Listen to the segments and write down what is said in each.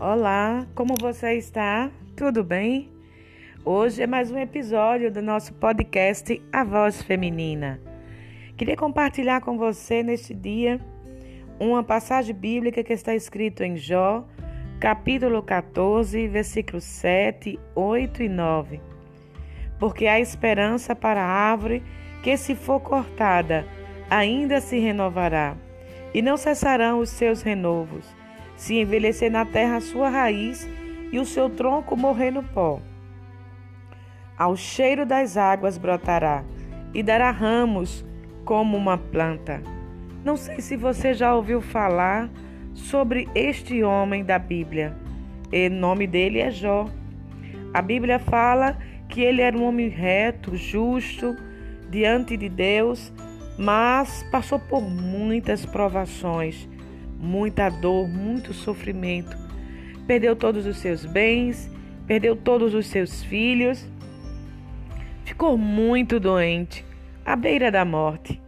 Olá, como você está? Tudo bem? Hoje é mais um episódio do nosso podcast A Voz Feminina. Queria compartilhar com você neste dia uma passagem bíblica que está escrito em Jó, capítulo 14, versículos 7, 8 e 9. Porque há esperança para a árvore que, se for cortada, ainda se renovará, e não cessarão os seus renovos se envelhecer na terra a sua raiz e o seu tronco morrer no pó. Ao cheiro das águas brotará e dará ramos como uma planta. Não sei se você já ouviu falar sobre este homem da Bíblia. O nome dele é Jó. A Bíblia fala que ele era um homem reto, justo, diante de Deus, mas passou por muitas provações muita dor, muito sofrimento. Perdeu todos os seus bens, perdeu todos os seus filhos, ficou muito doente, à beira da morte.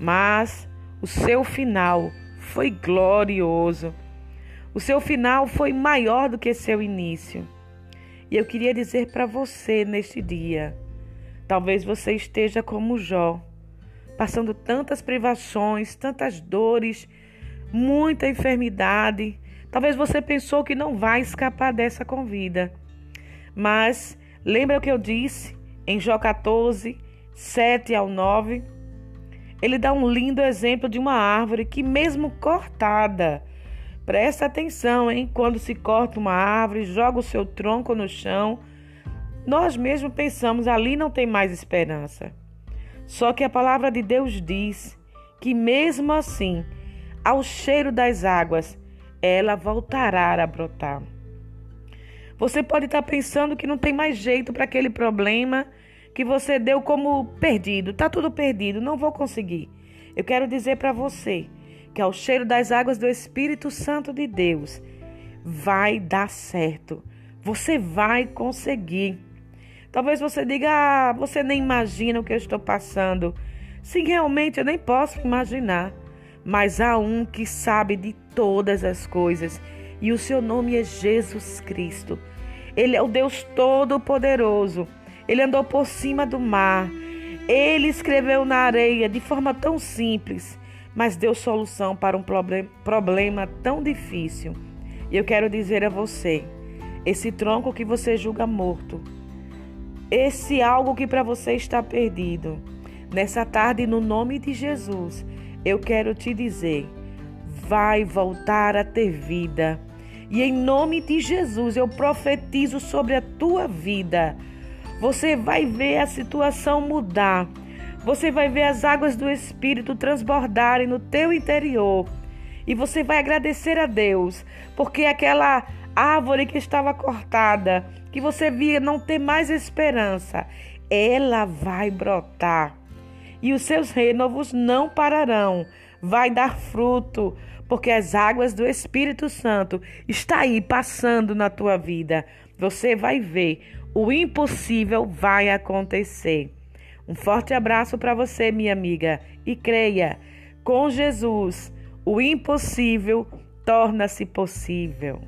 Mas o seu final foi glorioso. O seu final foi maior do que seu início. E eu queria dizer para você neste dia: talvez você esteja como Jó, passando tantas privações, tantas dores, muita enfermidade. Talvez você pensou que não vai escapar dessa convida. Mas lembra o que eu disse em Jó 14, 7 ao 9? Ele dá um lindo exemplo de uma árvore que, mesmo cortada, presta atenção, hein? Quando se corta uma árvore, joga o seu tronco no chão, nós mesmos pensamos ali não tem mais esperança. Só que a palavra de Deus diz que, mesmo assim, ao cheiro das águas, ela voltará a brotar. Você pode estar pensando que não tem mais jeito para aquele problema que você deu como perdido. Tá tudo perdido, não vou conseguir. Eu quero dizer para você que ao cheiro das águas do Espírito Santo de Deus vai dar certo. Você vai conseguir. Talvez você diga: ah, você nem imagina o que eu estou passando. Sim, realmente eu nem posso imaginar mas há um que sabe de todas as coisas e o seu nome é Jesus Cristo. Ele é o Deus Todo-Poderoso. Ele andou por cima do mar. Ele escreveu na areia de forma tão simples, mas deu solução para um problema tão difícil. E eu quero dizer a você: esse tronco que você julga morto, esse algo que para você está perdido, nessa tarde, no nome de Jesus, eu quero te dizer: vai voltar a ter vida. E em nome de Jesus, eu profetizo sobre a tua vida. Você vai ver a situação mudar. Você vai ver as águas do Espírito transbordarem no teu interior. E você vai agradecer a Deus, porque aquela árvore que estava cortada, que você via não ter mais esperança, ela vai brotar e os seus renovos não pararão. Vai dar fruto, porque as águas do Espírito Santo está aí passando na tua vida. Você vai ver, o impossível vai acontecer. Um forte abraço para você, minha amiga, e creia, com Jesus, o impossível torna-se possível.